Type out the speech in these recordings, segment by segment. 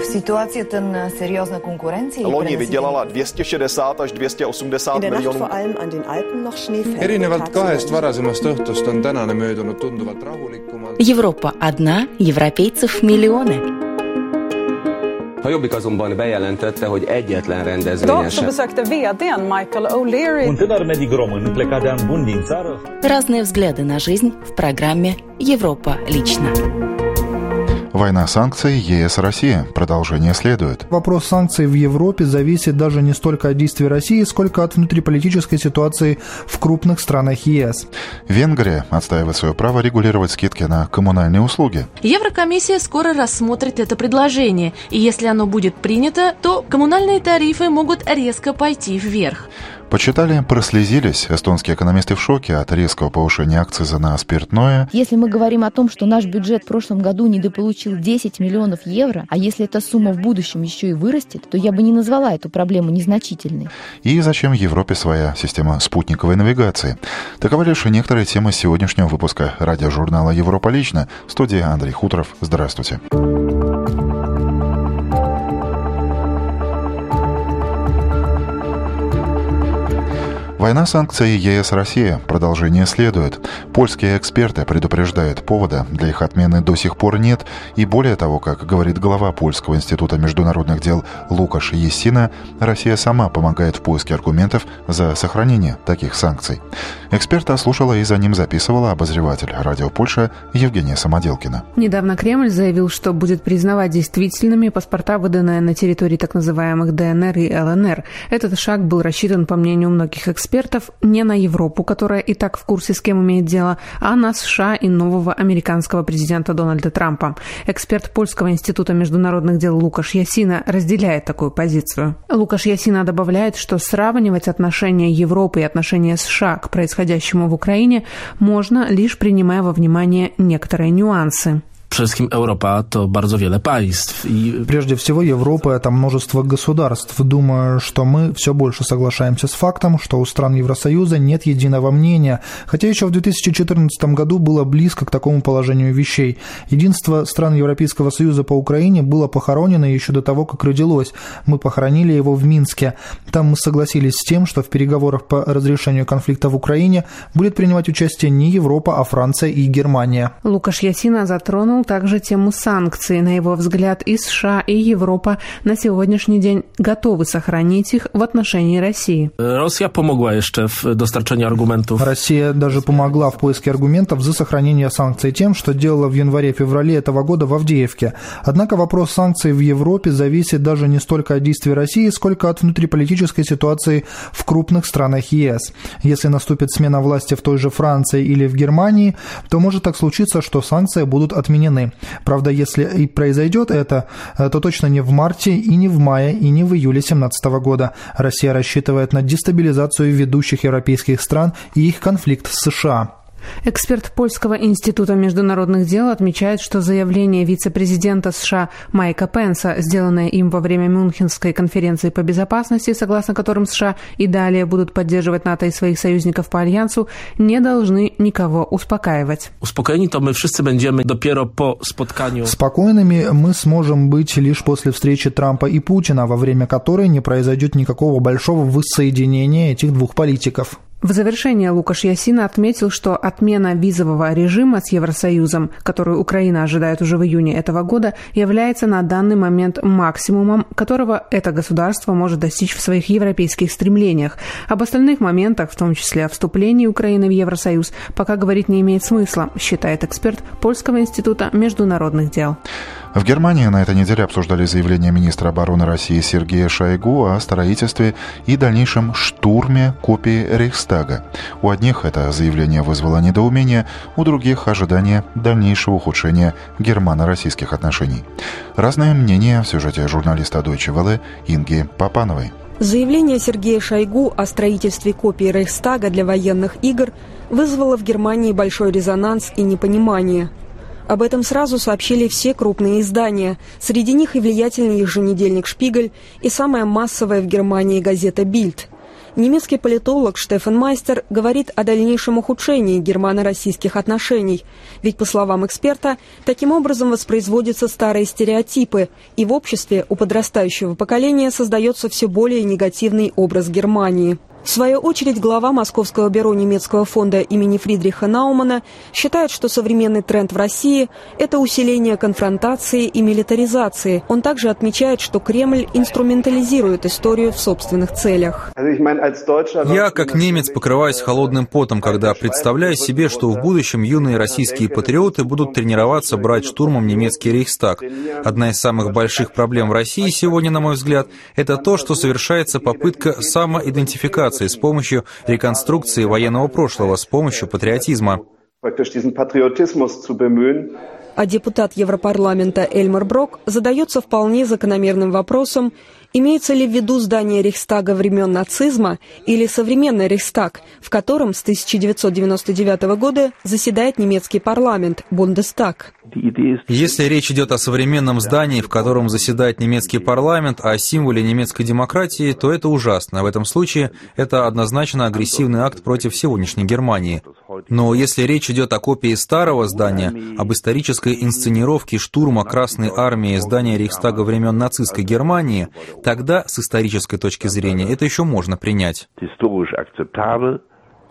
В ситуацията на сериозна конкуренция и Loni vydělala 260 až 280 In der Nacht miljonů. vor allem an den Alpen noch Schnee fällt. erinevalt Tagsüber kahest varasemast õhtust on tänane möödunud tunduvalt rahulikumalt . Европа одна, европейцев миллионы. A Jobbik azonban bejelentette, hogy egyetlen rendezvényen Idag så sem besökte vdn Michael O'Leary Un tânăr medic român plecat de an bun din țară Разные взгляды на жизнь в программе «Европа лично». Война санкций ЕС-Россия. Продолжение следует. Вопрос санкций в Европе зависит даже не столько от действий России, сколько от внутриполитической ситуации в крупных странах ЕС. Венгрия отстаивает свое право регулировать скидки на коммунальные услуги. Еврокомиссия скоро рассмотрит это предложение, и если оно будет принято, то коммунальные тарифы могут резко пойти вверх. Почитали, прослезились. Эстонские экономисты в шоке от резкого повышения акциза на спиртное. Если мы говорим о том, что наш бюджет в прошлом году недополучил 10 миллионов евро, а если эта сумма в будущем еще и вырастет, то я бы не назвала эту проблему незначительной. И зачем Европе своя система спутниковой навигации? Таковы лишь некоторые темы сегодняшнего выпуска радиожурнала «Европа лично». В студии Андрей Хуторов. Здравствуйте. Война санкций ЕС-Россия. Продолжение следует. Польские эксперты предупреждают, повода для их отмены до сих пор нет. И более того, как говорит глава Польского института международных дел Лукаш Есина, Россия сама помогает в поиске аргументов за сохранение таких санкций. Эксперта слушала и за ним записывала обозреватель радио Польша Евгения Самоделкина. Недавно Кремль заявил, что будет признавать действительными паспорта, выданные на территории так называемых ДНР и ЛНР. Этот шаг был рассчитан, по мнению многих экспертов, не на Европу, которая и так в курсе, с кем имеет дело, а на США и нового американского президента Дональда Трампа. Эксперт Польского института международных дел Лукаш Ясина разделяет такую позицию. Лукаш Ясина добавляет, что сравнивать отношения Европы и отношения США к происходящему в Украине можно, лишь принимая во внимание некоторые нюансы. Przede wszystkim Europa to bardzo wiele państw i Прежде всего, Европа – это множество государств. Думаю, что мы все больше соглашаемся с фактом, что у стран Евросоюза нет единого мнения, хотя еще в 2014 году было близко к такому положению вещей. Единство стран Европейского Союза по Украине было похоронено еще до того, как родилось. Мы похоронили его в Минске. Там мы согласились с тем, что в переговорах по разрешению конфликта в Украине будет принимать участие не Европа, а Франция и Германия. Лукаш Ясина затронул также тему санкций. На его взгляд, и США, и Европа на сегодняшний день готовы сохранить их в отношении России. Rosja pomogła jeszcze w dostarczeniu argumentów. Россия даже помогла в поиске аргументов за сохранение санкций тем, что делала в январе-феврале этого года в Авдеевке. Однако вопрос санкций в Европе зависит даже не столько от действий России, сколько от внутриполитической ситуации в крупных странах ЕС. Если наступит смена власти в той же Франции или в Германии, то может так случиться, что санкции будут отменены. Правда, если и произойдет это, э, то точно не в марте и не в мае и не в июле 2017 года. Россия рассчитывает на дестабилизацию ведущих европейских стран и их конфликт с США. Эксперт Польского института международных дел отмечает, что заявление вице-президента США Майка Пенса, сделанное им во время Мюнхенской конференции по безопасности, согласно которым США и далее будут поддерживать НАТО и своих союзников по альянсу, не должны никого успокаивать. To my wszyscy będziemy dopiero po spotkaniu. Спокойными мы сможем быть лишь после встречи Трампа и Путина, во время которой не произойдет никакого большого воссоединения этих двух политиков. В завершение Лукаш Ясина отметил, что отмена визового режима с Евросоюзом, которую Украина ожидает уже в июне этого года, является на данный момент максимумом, которого это государство может достичь в своих европейских стремлениях. Об остальных моментах, в том числе о вступлении Украины в Евросоюз, пока говорить не имеет смысла, считает эксперт Польского института международных дел. В Германии на этой неделе обсуждали заявление министра обороны России Сергея Шойгу о строительстве и дальнейшем штурме копии Рейхстага. У одних это заявление вызвало недоумение, у других – ожидание дальнейшего ухудшения германо-российских отношений. Разное мнение в сюжете журналиста Deutsche Welle Инги Папановой. Заявление Сергея Шойгу о строительстве копии Рейхстага для военных игр вызвало в Германии большой резонанс и непонимание. Об этом сразу сообщили все крупные издания, среди них и влиятельный еженедельник «Шпигель», и самая массовая в Германии газета «Бильд». Немецкий политолог Штефан Майстер говорит о дальнейшем ухудшении германо-российских отношений. Ведь, по словам эксперта, таким образом воспроизводятся старые стереотипы, и в обществе у подрастающего поколения создается все более негативный образ Германии. В свою очередь, глава Московского бюро немецкого фонда имени Фридриха Наумана считает, что современный тренд в России – это усиление конфронтации и милитаризации. Он также отмечает, что Кремль инструментализирует историю в собственных целях. Я, как немец, покрываюсь холодным потом, когда представляю себе, что в будущем юные российские патриоты будут тренироваться брать штурмом немецкий Рейхстаг. Одна из самых больших проблем в России сегодня, на мой взгляд, это то, что совершается попытка самоидентификации репарации с помощью реконструкции военного прошлого, с помощью патриотизма. А депутат Европарламента Эльмар Брок задается вполне закономерным вопросом, Имеется ли в виду здание Рейхстага времен нацизма или современный Рейхстаг, в котором с 1999 года заседает немецкий парламент, Бундестаг? Если речь идет о современном здании, в котором заседает немецкий парламент, а о символе немецкой демократии, то это ужасно. В этом случае это однозначно агрессивный акт против сегодняшней Германии. Но если речь идет о копии старого здания, об исторической инсценировке штурма Красной Армии здания Рейхстага времен нацистской Германии, тогда с исторической точки зрения это еще можно принять.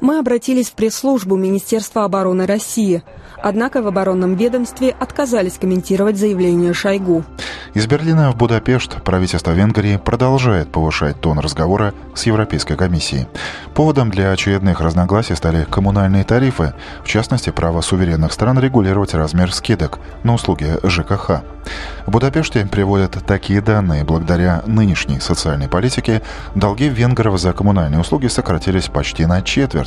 Мы обратились в пресс-службу Министерства обороны России. Однако в оборонном ведомстве отказались комментировать заявление Шойгу. Из Берлина в Будапешт правительство Венгрии продолжает повышать тон разговора с Европейской комиссией. Поводом для очередных разногласий стали коммунальные тарифы, в частности, право суверенных стран регулировать размер скидок на услуги ЖКХ. В Будапеште приводят такие данные. Благодаря нынешней социальной политике долги венгров за коммунальные услуги сократились почти на четверть.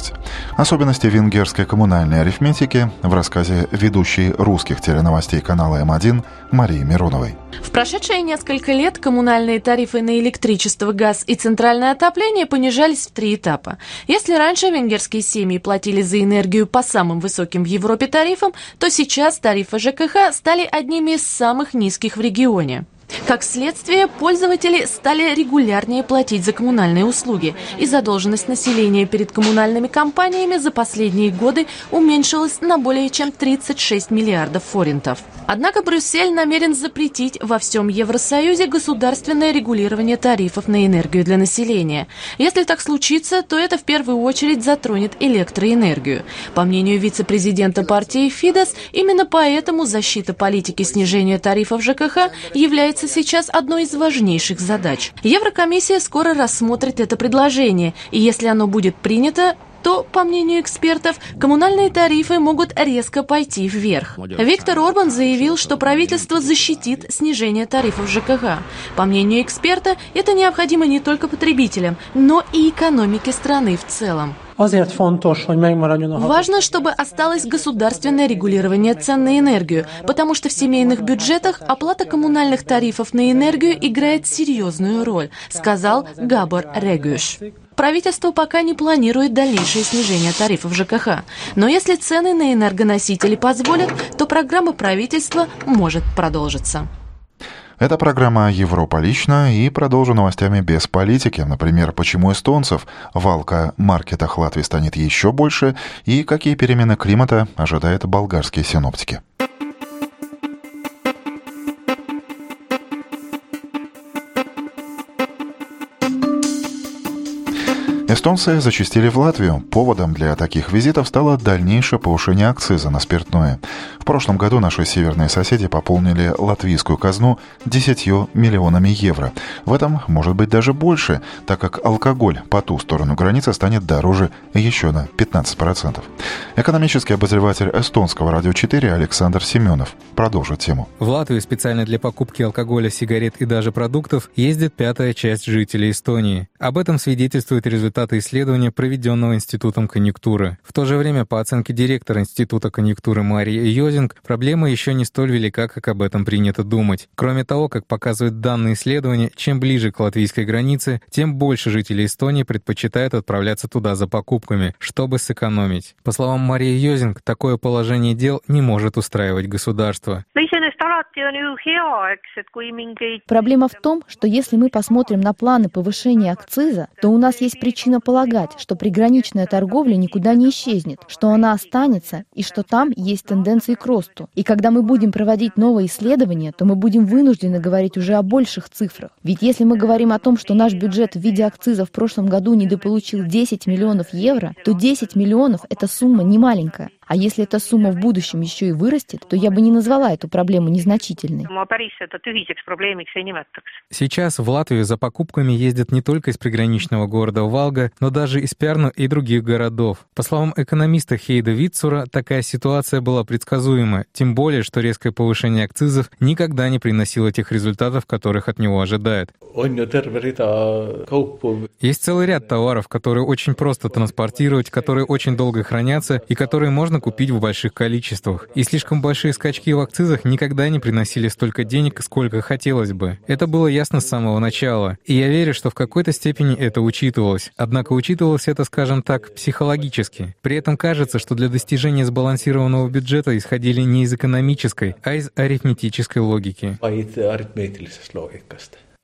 Особенности венгерской коммунальной арифметики в рассказе ведущей русских теленовостей канала М1 Марии Мироновой. В прошедшие несколько лет коммунальные тарифы на электричество, газ и центральное отопление понижались в три этапа. Если раньше венгерские семьи платили за энергию по самым высоким в Европе тарифам, то сейчас тарифы ЖКХ стали одними из самых низких в регионе. Как следствие, пользователи стали регулярнее платить за коммунальные услуги, и задолженность населения перед коммунальными компаниями за последние годы уменьшилась на более чем 36 миллиардов форинтов. Однако Брюссель намерен запретить во всем Евросоюзе государственное регулирование тарифов на энергию для населения. Если так случится, то это в первую очередь затронет электроэнергию. По мнению вице-президента партии Фидес, именно поэтому защита политики снижения тарифов ЖКХ является сейчас одной из важнейших задач. Еврокомиссия скоро рассмотрит это предложение, и если оно будет принято, то, по мнению экспертов, коммунальные тарифы могут резко пойти вверх. Виктор Орбан заявил, что правительство защитит снижение тарифов ЖКХ. По мнению эксперта, это необходимо не только потребителям, но и экономике страны в целом. Важно, чтобы осталось государственное регулирование цен на энергию, потому что в семейных бюджетах оплата коммунальных тарифов на энергию играет серьезную роль, сказал Габор Регюш правительство пока не планирует дальнейшее снижение тарифов ЖКХ. Но если цены на энергоносители позволят, то программа правительства может продолжиться. Это программа «Европа лично» и продолжу новостями без политики. Например, почему эстонцев валка маркетах Латвии станет еще больше и какие перемены климата ожидают болгарские синоптики. Эстонцы зачастили в Латвию. Поводом для таких визитов стало дальнейшее повышение акциза на спиртное. В прошлом году наши северные соседи пополнили латвийскую казну 10 миллионами евро. В этом может быть даже больше, так как алкоголь по ту сторону границы станет дороже еще на 15%. Экономический обозреватель эстонского радио 4 Александр Семенов продолжит тему. В Латвию специально для покупки алкоголя, сигарет и даже продуктов ездит пятая часть жителей Эстонии. Об этом свидетельствует результат результаты исследования, проведенного Институтом конъюнктуры. В то же время, по оценке директора Института конъюнктуры Марии Йозинг, проблема еще не столь велика, как об этом принято думать. Кроме того, как показывают данные исследования, чем ближе к латвийской границе, тем больше жителей Эстонии предпочитают отправляться туда за покупками, чтобы сэкономить. По словам Марии Йозинг, такое положение дел не может устраивать государство. Проблема в том, что если мы посмотрим на планы повышения акциза, то у нас есть причина полагать, что приграничная торговля никуда не исчезнет, что она останется и что там есть тенденции к росту. И когда мы будем проводить новые исследования, то мы будем вынуждены говорить уже о больших цифрах. Ведь если мы говорим о том, что наш бюджет в виде акциза в прошлом году недополучил 10 миллионов евро, то 10 миллионов – это сумма не маленькая. А если эта сумма в будущем еще и вырастет, то я бы не назвала эту проблему незначительной. Сейчас в Латвию за покупками ездят не только из приграничного города Валга, но даже из Перну и других городов. По словам экономиста Хейда Витцура, такая ситуация была предсказуема, тем более, что резкое повышение акцизов никогда не приносило тех результатов, которых от него ожидают. Есть целый ряд товаров, которые очень просто транспортировать, которые очень долго хранятся и которые можно можно купить в больших количествах. И слишком большие скачки в акцизах никогда не приносили столько денег, сколько хотелось бы. Это было ясно с самого начала. И я верю, что в какой-то степени это учитывалось. Однако учитывалось это, скажем так, психологически. При этом кажется, что для достижения сбалансированного бюджета исходили не из экономической, а из арифметической логики.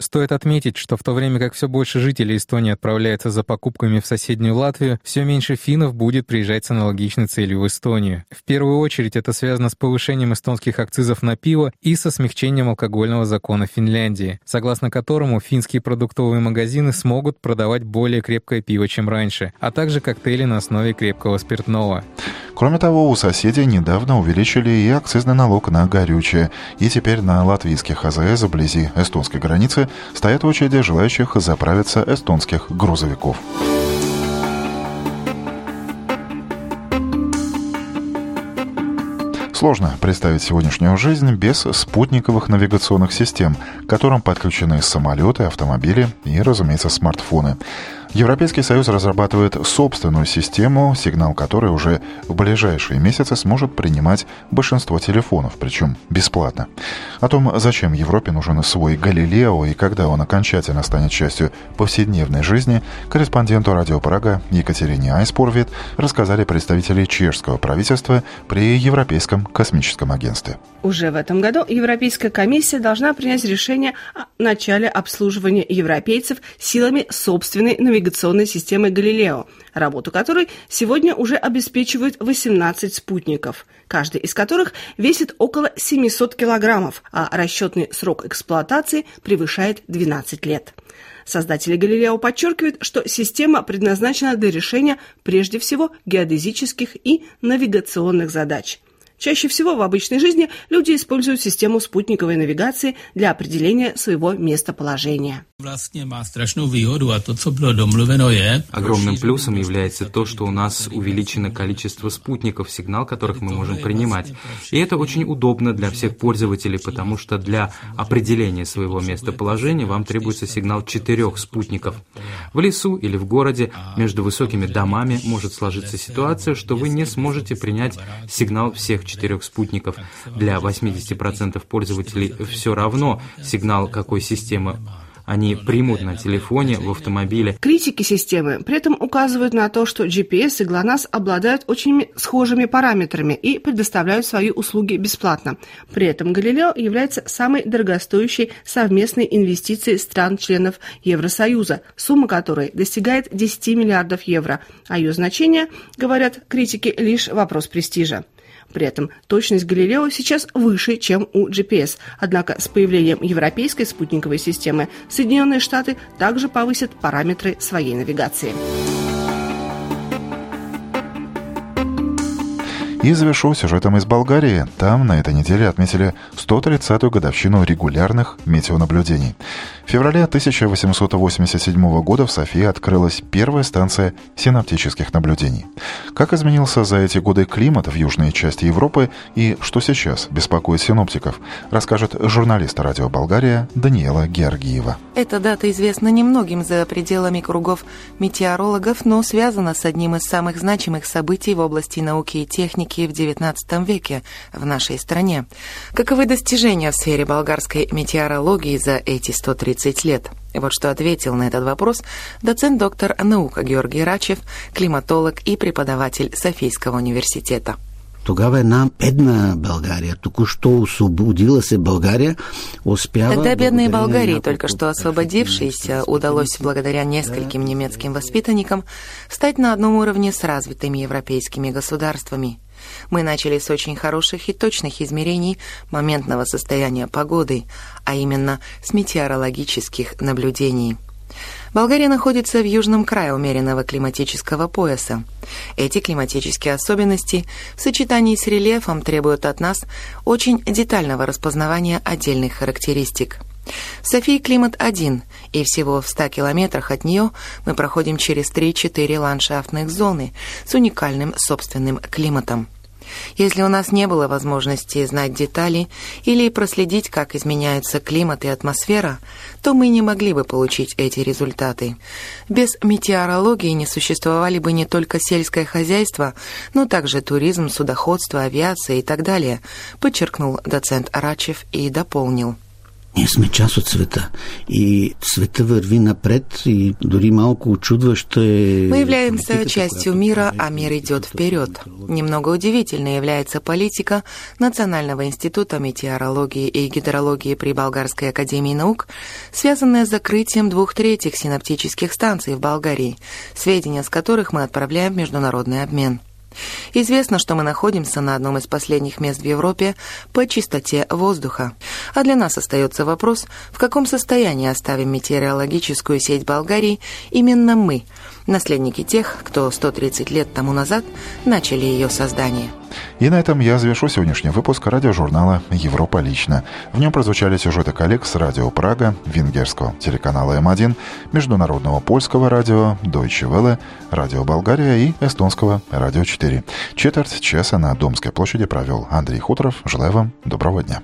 Стоит отметить, что в то время как все больше жителей Эстонии отправляются за покупками в соседнюю Латвию, все меньше финнов будет приезжать с аналогичной целью в Эстонию. В первую очередь это связано с повышением эстонских акцизов на пиво и со смягчением алкогольного закона Финляндии, согласно которому финские продуктовые магазины смогут продавать более крепкое пиво, чем раньше, а также коктейли на основе крепкого спиртного. Кроме того, у соседей недавно увеличили и акцизный налог на горючее. И теперь на латвийских АЗС вблизи эстонской границы стоят очереди желающих заправиться эстонских грузовиков. Сложно представить сегодняшнюю жизнь без спутниковых навигационных систем, к которым подключены самолеты, автомобили и, разумеется, смартфоны. Европейский Союз разрабатывает собственную систему, сигнал которой уже в ближайшие месяцы сможет принимать большинство телефонов, причем бесплатно. О том, зачем Европе нужен свой Галилео и когда он окончательно станет частью повседневной жизни, корреспонденту радио Прага Екатерине Айспорвит рассказали представители чешского правительства при Европейском космическом агентстве. Уже в этом году Европейская комиссия должна принять решение о начале обслуживания европейцев силами собственной навигационной навигационной системы «Галилео», работу которой сегодня уже обеспечивают 18 спутников, каждый из которых весит около 700 килограммов, а расчетный срок эксплуатации превышает 12 лет. Создатели Галилео подчеркивают, что система предназначена для решения прежде всего геодезических и навигационных задач – Чаще всего в обычной жизни люди используют систему спутниковой навигации для определения своего местоположения. Огромным плюсом является то, что у нас увеличено количество спутников, сигнал которых мы можем принимать. И это очень удобно для всех пользователей, потому что для определения своего местоположения вам требуется сигнал четырех спутников. В лесу или в городе между высокими домами может сложиться ситуация, что вы не сможете принять сигнал всех четырех спутников. Для 80% пользователей все равно сигнал какой системы они примут на телефоне, в автомобиле. Критики системы при этом указывают на то, что GPS и GLONASS обладают очень схожими параметрами и предоставляют свои услуги бесплатно. При этом Галилео является самой дорогостоящей совместной инвестицией стран-членов Евросоюза, сумма которой достигает 10 миллиардов евро, а ее значение, говорят критики, лишь вопрос престижа. При этом точность Галилео сейчас выше, чем у GPS. Однако с появлением европейской спутниковой системы Соединенные Штаты также повысят параметры своей навигации. И завершу сюжетом из Болгарии. Там на этой неделе отметили 130-ю годовщину регулярных метеонаблюдений. В феврале 1887 года в Софии открылась первая станция синаптических наблюдений. Как изменился за эти годы климат в южной части Европы и что сейчас беспокоит синоптиков, расскажет журналист радио Болгария Даниэла Георгиева. Эта дата известна немногим за пределами кругов метеорологов, но связана с одним из самых значимых событий в области науки и техники в XIX веке в нашей стране? Каковы достижения в сфере болгарской метеорологии за эти 130 лет? Вот что ответил на этот вопрос доцент-доктор наук Георгий Рачев, климатолог и преподаватель Софийского университета. Тогава една бедна България, току-що освободила се България, успява... Тогда бедной Болгарии, только что освободившейся, удалось благодаря нескольким немецким воспитанникам стать на одном уровне с развитыми европейскими государствами. Мы начали с очень хороших и точных измерений моментного состояния погоды, а именно с метеорологических наблюдений. Болгария находится в южном крае умеренного климатического пояса. Эти климатические особенности в сочетании с рельефом требуют от нас очень детального распознавания отдельных характеристик. В Софии климат один, и всего в 100 километрах от нее мы проходим через 3-4 ландшафтных зоны с уникальным собственным климатом. Если у нас не было возможности знать детали или проследить, как изменяются климат и атмосфера, то мы не могли бы получить эти результаты. Без метеорологии не существовали бы не только сельское хозяйство, но также туризм, судоходство, авиация и так далее, подчеркнул доцент Арачев и дополнил. Ние сме част от света и света върви напред и дори малко очудващо е... Мы являемся частью мира, а мир идет вперед. Немного удивительно является политика Национального института метеорологии и гидрологии при Болгарской академии наук, связанная с закрытием двух третьих синаптических станций в Болгарии, сведения с которых мы отправляем в международный обмен. Известно, что мы находимся на одном из последних мест в Европе по чистоте воздуха. А для нас остается вопрос, в каком состоянии оставим метеорологическую сеть Болгарии именно мы, наследники тех, кто 130 лет тому назад начали ее создание. И на этом я завершу сегодняшний выпуск радиожурнала «Европа лично». В нем прозвучали сюжеты коллег с радио Прага, венгерского телеканала М1, международного польского радио Deutsche Welle, радио Болгария и эстонского радио 4. Четверть часа на Домской площади провел Андрей Хуторов. Желаю вам доброго дня.